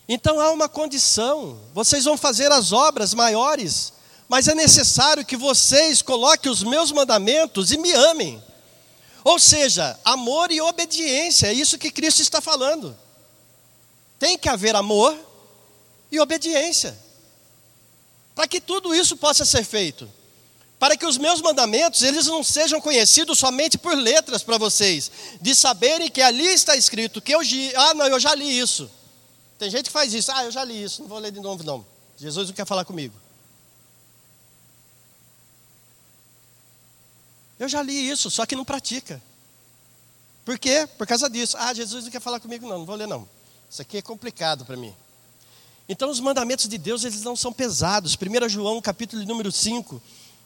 Então há uma condição: vocês vão fazer as obras maiores, mas é necessário que vocês coloquem os meus mandamentos e me amem. Ou seja, amor e obediência, é isso que Cristo está falando. Tem que haver amor e obediência, para que tudo isso possa ser feito para que os meus mandamentos eles não sejam conhecidos somente por letras para vocês, de saberem que ali está escrito que eu ah não eu já li isso, Tem gente que faz isso. Ah, eu já li isso, não vou ler de novo, não. Jesus não quer falar comigo. Eu já li isso, só que não pratica. Por quê? Por causa disso. Ah, Jesus não quer falar comigo, não, não vou ler, não. Isso aqui é complicado para mim. Então, os mandamentos de Deus, eles não são pesados. 1 João, capítulo número 5,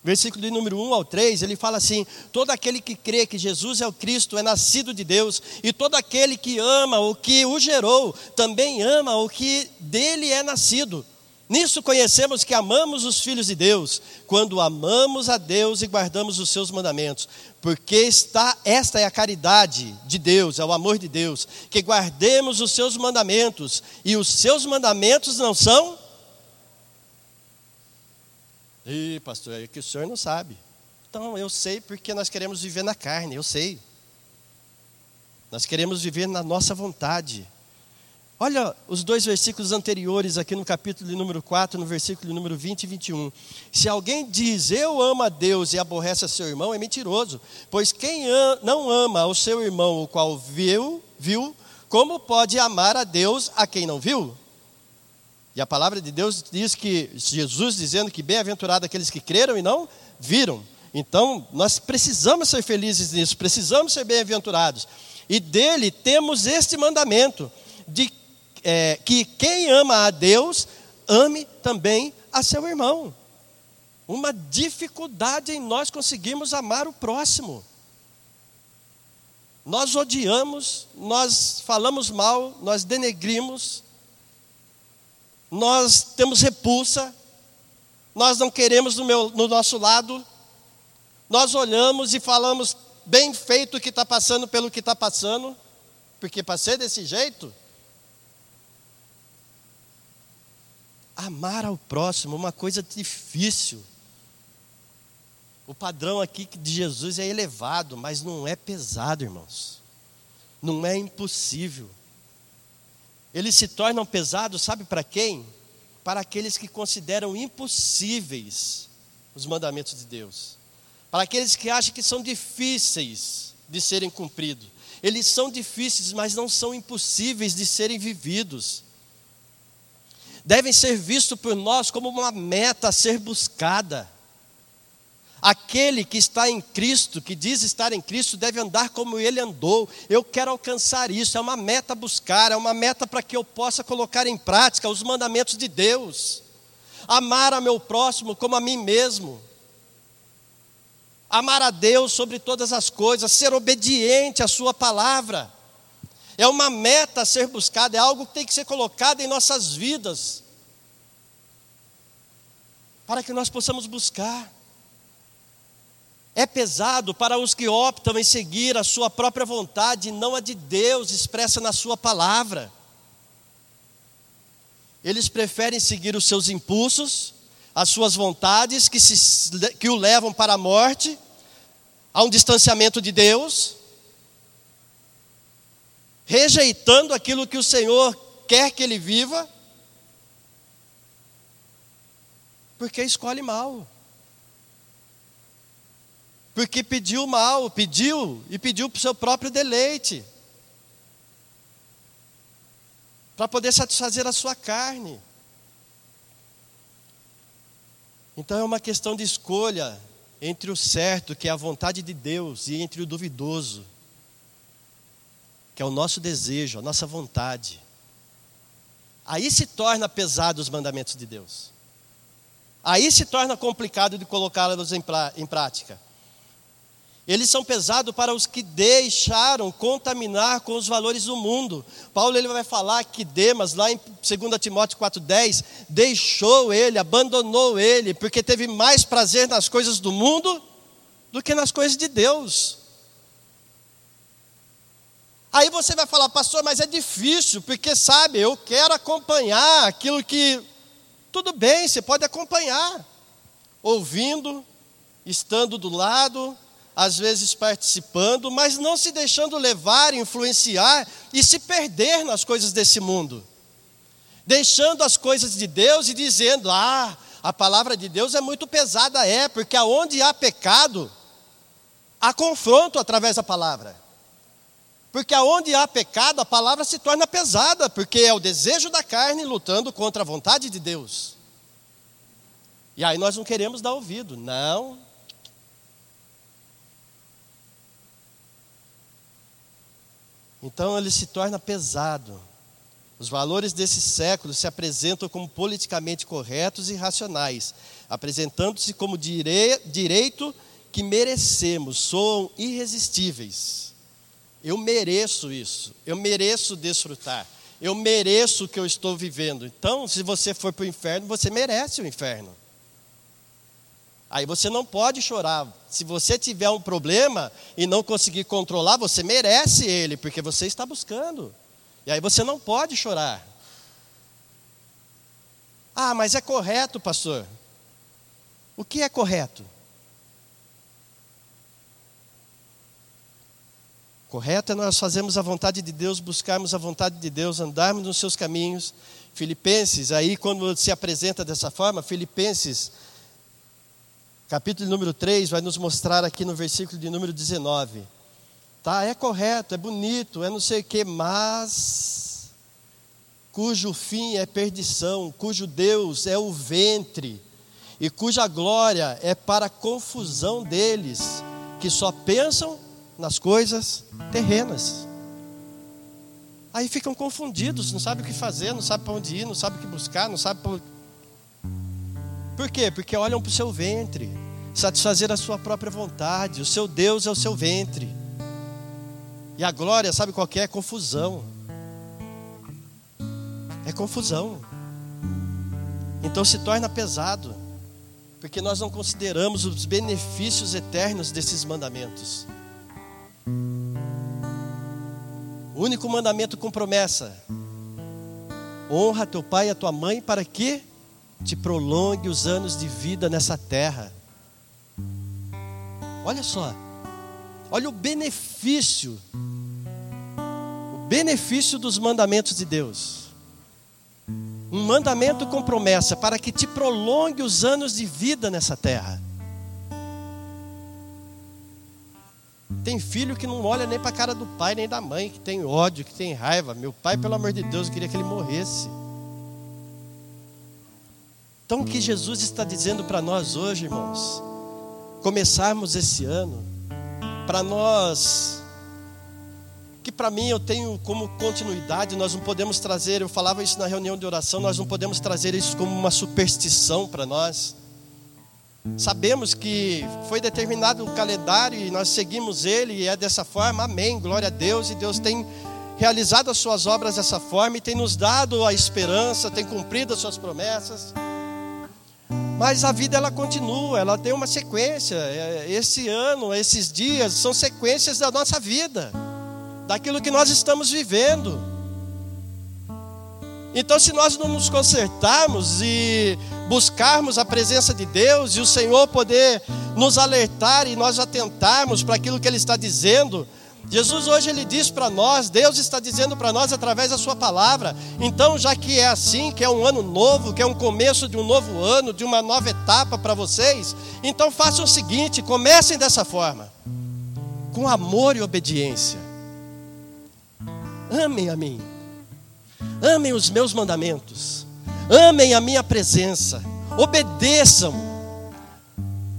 versículo de número 1 ao 3, ele fala assim: Todo aquele que crê que Jesus é o Cristo é nascido de Deus, e todo aquele que ama o que o gerou, também ama o que dele é nascido. Nisso conhecemos que amamos os filhos de Deus, quando amamos a Deus e guardamos os seus mandamentos, porque está esta é a caridade de Deus, é o amor de Deus, que guardemos os seus mandamentos, e os seus mandamentos não são Ih, pastor, é que o senhor não sabe. Então, eu sei porque nós queremos viver na carne, eu sei. Nós queremos viver na nossa vontade. Olha os dois versículos anteriores aqui no capítulo número 4, no versículo número 20 e 21. Se alguém diz eu amo a Deus e aborrece a seu irmão, é mentiroso. Pois quem não ama o seu irmão, o qual viu, viu, como pode amar a Deus a quem não viu? E a palavra de Deus diz que, Jesus dizendo que bem-aventurado aqueles que creram e não viram. Então, nós precisamos ser felizes nisso, precisamos ser bem-aventurados. E dele temos este mandamento: de é, que quem ama a Deus, ame também a seu irmão. Uma dificuldade em nós conseguirmos amar o próximo. Nós odiamos, nós falamos mal, nós denegrimos, nós temos repulsa, nós não queremos no, meu, no nosso lado, nós olhamos e falamos bem feito o que está passando pelo que está passando, porque para ser desse jeito, Amar ao próximo, uma coisa difícil. O padrão aqui de Jesus é elevado, mas não é pesado, irmãos. Não é impossível. Eles se tornam pesados, sabe para quem? Para aqueles que consideram impossíveis os mandamentos de Deus. Para aqueles que acham que são difíceis de serem cumpridos. Eles são difíceis, mas não são impossíveis de serem vividos devem ser vistos por nós como uma meta a ser buscada. Aquele que está em Cristo, que diz estar em Cristo, deve andar como ele andou. Eu quero alcançar isso, é uma meta buscar, é uma meta para que eu possa colocar em prática os mandamentos de Deus. Amar a meu próximo como a mim mesmo. Amar a Deus sobre todas as coisas, ser obediente à Sua palavra. É uma meta a ser buscada, é algo que tem que ser colocado em nossas vidas, para que nós possamos buscar. É pesado para os que optam em seguir a sua própria vontade e não a de Deus expressa na Sua palavra. Eles preferem seguir os seus impulsos, as suas vontades que, se, que o levam para a morte, a um distanciamento de Deus, rejeitando aquilo que o Senhor quer que ele viva, porque escolhe mal. Porque pediu mal, pediu e pediu para o seu próprio deleite, para poder satisfazer a sua carne. Então é uma questão de escolha entre o certo, que é a vontade de Deus, e entre o duvidoso, que é o nosso desejo, a nossa vontade. Aí se torna pesado os mandamentos de Deus. Aí se torna complicado de colocá-los em, prática. Eles são pesados para os que deixaram contaminar com os valores do mundo. Paulo ele vai falar que Demas, lá em 2 Timóteo 4,10, deixou ele, abandonou ele, porque teve mais prazer nas coisas do mundo do que nas coisas de Deus. Aí você vai falar, pastor, mas é difícil, porque sabe, eu quero acompanhar aquilo que. Tudo bem, você pode acompanhar, ouvindo, estando do lado, às vezes participando, mas não se deixando levar, influenciar e se perder nas coisas desse mundo. Deixando as coisas de Deus e dizendo: ah, a palavra de Deus é muito pesada, é, porque aonde há pecado, há confronto através da palavra. Porque aonde há pecado, a palavra se torna pesada, porque é o desejo da carne lutando contra a vontade de Deus. E aí nós não queremos dar ouvido, não. Então ele se torna pesado. Os valores desse século se apresentam como politicamente corretos e racionais, apresentando-se como dire direito que merecemos, soam irresistíveis. Eu mereço isso, eu mereço desfrutar, eu mereço o que eu estou vivendo. Então, se você for para o inferno, você merece o inferno. Aí você não pode chorar. Se você tiver um problema e não conseguir controlar, você merece ele, porque você está buscando. E aí você não pode chorar. Ah, mas é correto, pastor. O que é correto? Correto é nós fazermos a vontade de Deus, buscarmos a vontade de Deus, andarmos nos seus caminhos. Filipenses, aí quando se apresenta dessa forma, Filipenses, capítulo número 3, vai nos mostrar aqui no versículo de número 19. Tá, é correto, é bonito, é não sei o que, mas cujo fim é perdição, cujo Deus é o ventre, e cuja glória é para a confusão deles, que só pensam nas coisas terrenas. Aí ficam confundidos, não sabem o que fazer, não sabem para onde ir, não sabem o que buscar, não sabem para... Por quê? Porque olham para o seu ventre, satisfazer a sua própria vontade, o seu Deus é o seu ventre. E a glória, sabe qual é? É confusão. É confusão. Então se torna pesado, porque nós não consideramos os benefícios eternos desses mandamentos. O único mandamento com promessa: honra teu pai e a tua mãe para que te prolongue os anos de vida nessa terra. Olha só, olha o benefício benefício dos mandamentos de Deus. Um mandamento com promessa para que te prolongue os anos de vida nessa terra. Tem filho que não olha nem para a cara do pai nem da mãe, que tem ódio, que tem raiva. Meu pai, pelo amor de Deus, eu queria que ele morresse. Então, o que Jesus está dizendo para nós hoje, irmãos? Começarmos esse ano, para nós que para mim eu tenho como continuidade, nós não podemos trazer, eu falava isso na reunião de oração, nós não podemos trazer isso como uma superstição para nós. Sabemos que foi determinado o calendário e nós seguimos ele e é dessa forma, amém, glória a Deus, e Deus tem realizado as suas obras dessa forma e tem nos dado a esperança, tem cumprido as suas promessas. Mas a vida ela continua, ela tem uma sequência. É, esse ano, esses dias são sequências da nossa vida daquilo que nós estamos vivendo. Então, se nós não nos consertarmos e buscarmos a presença de Deus e o Senhor poder nos alertar e nós atentarmos para aquilo que Ele está dizendo, Jesus hoje ele diz para nós, Deus está dizendo para nós através da sua palavra. Então, já que é assim, que é um ano novo, que é um começo de um novo ano, de uma nova etapa para vocês, então façam o seguinte, comecem dessa forma. Com amor e obediência. Amem a mim. Amem os meus mandamentos. Amem a minha presença. Obedeçam.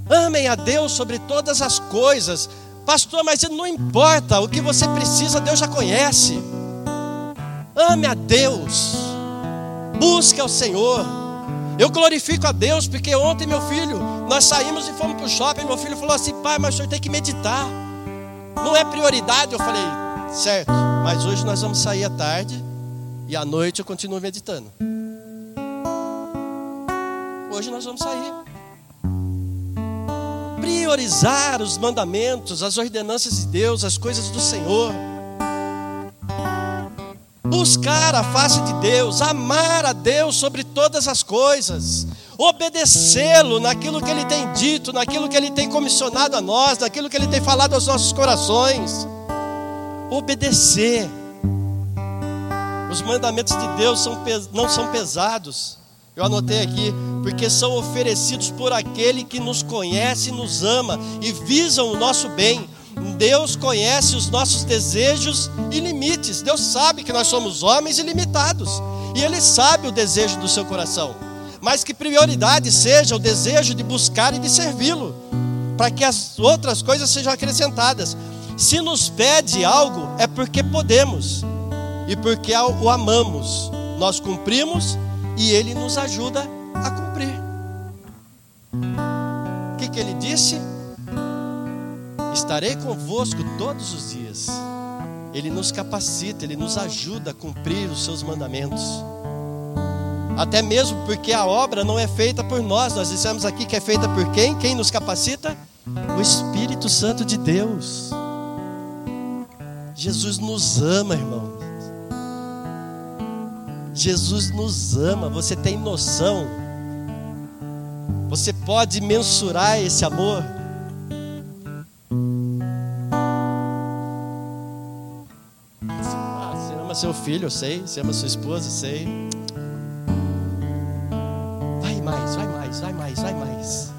Amem a Deus sobre todas as coisas. Pastor, mas não importa, o que você precisa, Deus já conhece. Ame a Deus. Busque ao Senhor. Eu glorifico a Deus porque ontem, meu filho, nós saímos e fomos para o shopping. Meu filho falou assim: pai, mas o senhor tem que meditar. Não é prioridade. Eu falei: certo, mas hoje nós vamos sair à tarde e à noite eu continuo meditando. Hoje nós vamos sair. Priorizar os mandamentos, as ordenanças de Deus, as coisas do Senhor. Buscar a face de Deus, amar a Deus sobre todas as coisas, obedecê-lo naquilo que Ele tem dito, naquilo que Ele tem comissionado a nós, naquilo que Ele tem falado aos nossos corações obedecer. Os mandamentos de Deus são, não são pesados. Eu anotei aqui, porque são oferecidos por aquele que nos conhece nos ama e visam o nosso bem. Deus conhece os nossos desejos e limites. Deus sabe que nós somos homens ilimitados. E Ele sabe o desejo do seu coração. Mas que prioridade seja o desejo de buscar e de servi-lo, para que as outras coisas sejam acrescentadas. Se nos pede algo, é porque podemos e porque o amamos. Nós cumprimos e Ele nos ajuda a cumprir. O que, que Ele disse? Estarei convosco todos os dias. Ele nos capacita, Ele nos ajuda a cumprir os seus mandamentos. Até mesmo porque a obra não é feita por nós, nós dissemos aqui que é feita por quem? Quem nos capacita? O Espírito Santo de Deus. Jesus nos ama, irmão. Jesus nos ama, você tem noção? Você pode mensurar esse amor? Ah, você ama seu filho, eu sei. Você ama sua esposa, eu sei. Vai mais, vai mais, vai mais, vai mais.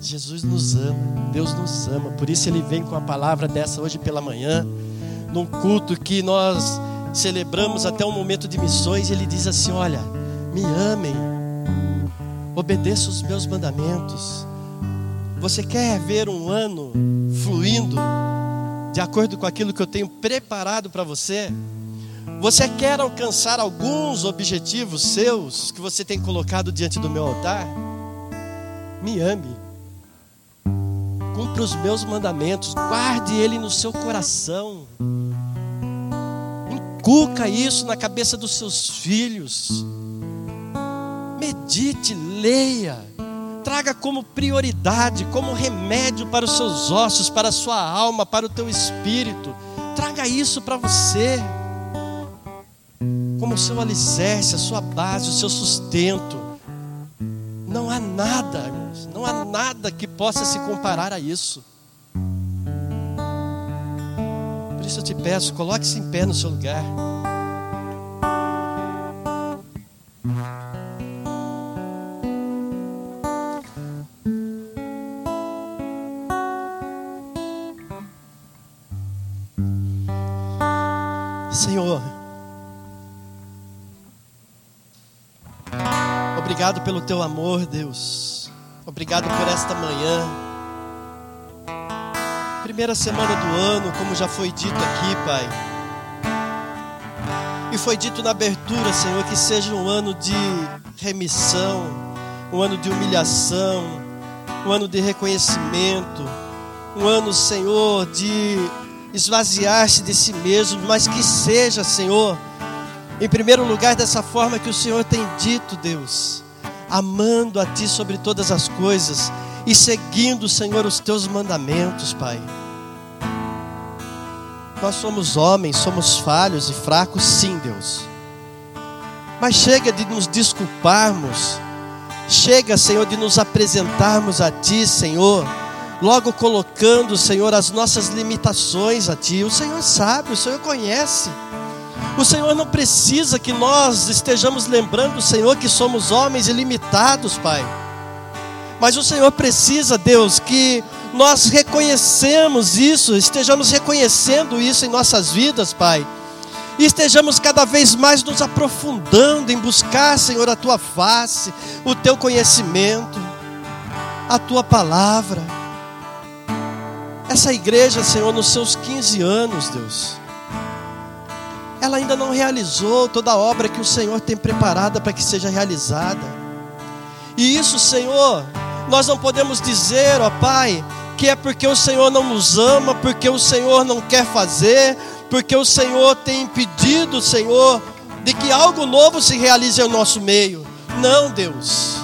Jesus nos ama, Deus nos ama, por isso Ele vem com a palavra dessa hoje pela manhã num culto que nós celebramos até um momento de missões, ele diz assim: Olha, me amem, obedeça os meus mandamentos. Você quer ver um ano fluindo de acordo com aquilo que eu tenho preparado para você? Você quer alcançar alguns objetivos seus que você tem colocado diante do meu altar? Me ame cumpra os meus mandamentos, guarde ele no seu coração, inculca isso na cabeça dos seus filhos, medite, leia, traga como prioridade, como remédio para os seus ossos, para a sua alma, para o teu espírito, traga isso para você, como seu alicerce, a sua base, o seu sustento. Não há nada, irmãos, não há nada que possa se comparar a isso. Por isso eu te peço, coloque-se em pé no seu lugar. Obrigado pelo teu amor, Deus. Obrigado por esta manhã. Primeira semana do ano, como já foi dito aqui, Pai. E foi dito na abertura, Senhor, que seja um ano de remissão, um ano de humilhação, um ano de reconhecimento, um ano, Senhor, de esvaziar-se de si mesmo, mas que seja, Senhor, em primeiro lugar, dessa forma que o Senhor tem dito, Deus amando a Ti sobre todas as coisas e seguindo, Senhor, os Teus mandamentos, Pai. Nós somos homens, somos falhos e fracos, sim, Deus. Mas chega de nos desculparmos, chega, Senhor, de nos apresentarmos a Ti, Senhor, logo colocando, Senhor, as nossas limitações a Ti. O Senhor sabe, o Senhor conhece. O Senhor não precisa que nós estejamos lembrando, Senhor, que somos homens ilimitados, Pai. Mas o Senhor precisa, Deus, que nós reconhecemos isso, estejamos reconhecendo isso em nossas vidas, Pai. E estejamos cada vez mais nos aprofundando em buscar, Senhor, a tua face, o teu conhecimento, a tua palavra. Essa igreja, Senhor, nos seus 15 anos, Deus, ela ainda não realizou toda a obra que o Senhor tem preparada para que seja realizada. E isso, Senhor, nós não podemos dizer, ó Pai, que é porque o Senhor não nos ama, porque o Senhor não quer fazer, porque o Senhor tem impedido, Senhor, de que algo novo se realize em nosso meio. Não, Deus.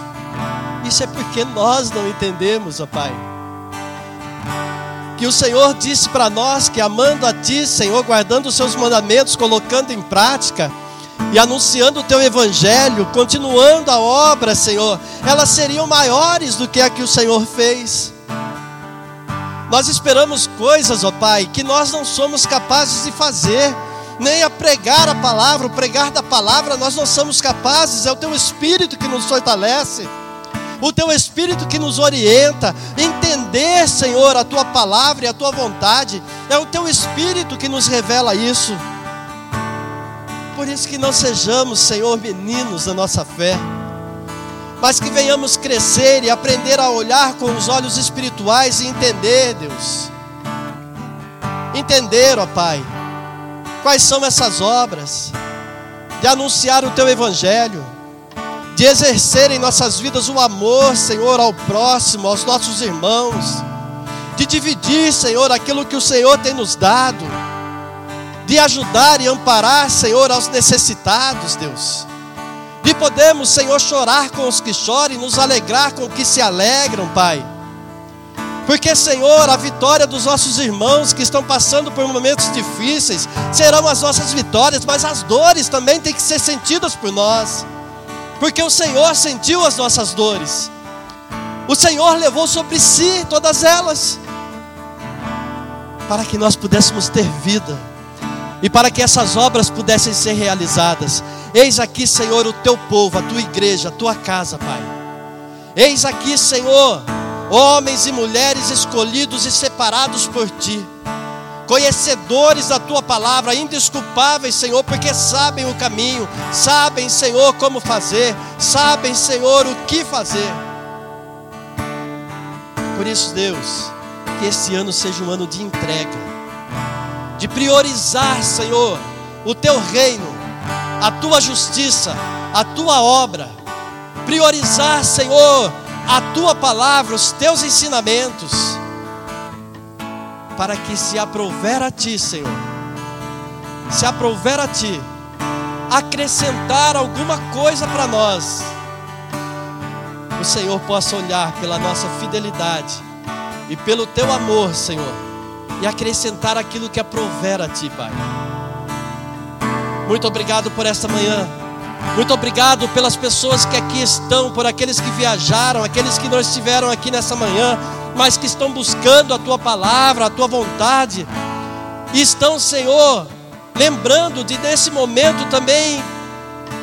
Isso é porque nós não entendemos, ó Pai que o Senhor disse para nós que amando a Ti, Senhor, guardando os Seus mandamentos, colocando em prática e anunciando o Teu Evangelho, continuando a obra, Senhor, elas seriam maiores do que a que o Senhor fez. Nós esperamos coisas, ó Pai, que nós não somos capazes de fazer, nem a pregar a palavra, o pregar da palavra, nós não somos capazes, é o Teu Espírito que nos fortalece. O teu Espírito que nos orienta, entender, Senhor, a tua palavra e a tua vontade, é o teu Espírito que nos revela isso. Por isso que não sejamos, Senhor, meninos da nossa fé, mas que venhamos crescer e aprender a olhar com os olhos espirituais e entender, Deus. Entender, ó Pai, quais são essas obras de anunciar o teu evangelho, de exercer em nossas vidas o amor, Senhor, ao próximo, aos nossos irmãos, de dividir, Senhor, aquilo que o Senhor tem nos dado de ajudar e amparar, Senhor, aos necessitados, Deus. De podermos, Senhor, chorar com os que choram e nos alegrar com os que se alegram, Pai. Porque, Senhor, a vitória dos nossos irmãos que estão passando por momentos difíceis serão as nossas vitórias, mas as dores também têm que ser sentidas por nós. Porque o Senhor sentiu as nossas dores. O Senhor levou sobre si todas elas, para que nós pudéssemos ter vida e para que essas obras pudessem ser realizadas. Eis aqui, Senhor, o teu povo, a tua igreja, a tua casa, Pai. Eis aqui, Senhor, homens e mulheres escolhidos e separados por ti, conhecedores da tua palavra, indesculpáveis, Senhor, porque sabem o caminho, sabem, Senhor, como fazer, sabem, Senhor, o que fazer. Por isso, Deus, que esse ano seja um ano de entrega de priorizar, Senhor, o teu reino, a tua justiça, a tua obra, priorizar, Senhor, a tua palavra, os teus ensinamentos, para que se aprover a ti, Senhor, se aprover a ti, acrescentar alguma coisa para nós, o Senhor possa olhar pela nossa fidelidade e pelo teu amor, Senhor e acrescentar aquilo que aprover a Ti, Pai. Muito obrigado por esta manhã. Muito obrigado pelas pessoas que aqui estão, por aqueles que viajaram, aqueles que não estiveram aqui nessa manhã, mas que estão buscando a tua palavra, a tua vontade, e estão, Senhor, lembrando de nesse momento também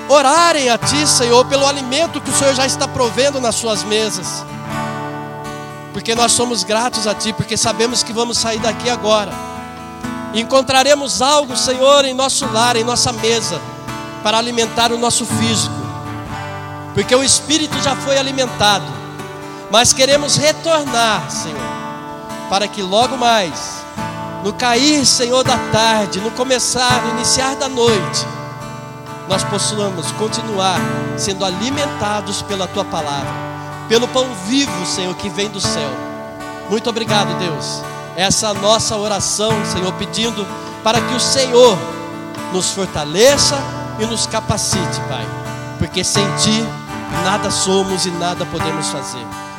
orarem a Ti, Senhor, pelo alimento que o Senhor já está provendo nas suas mesas. Porque nós somos gratos a Ti, porque sabemos que vamos sair daqui agora. Encontraremos algo, Senhor, em nosso lar, em nossa mesa, para alimentar o nosso físico, porque o espírito já foi alimentado, mas queremos retornar, Senhor, para que logo mais, no cair, Senhor, da tarde, no começar, no iniciar da noite, nós possamos continuar sendo alimentados pela Tua palavra pelo pão vivo, Senhor, que vem do céu. Muito obrigado, Deus. Essa é nossa oração, Senhor, pedindo para que o Senhor nos fortaleça e nos capacite, Pai, porque sem Ti nada somos e nada podemos fazer.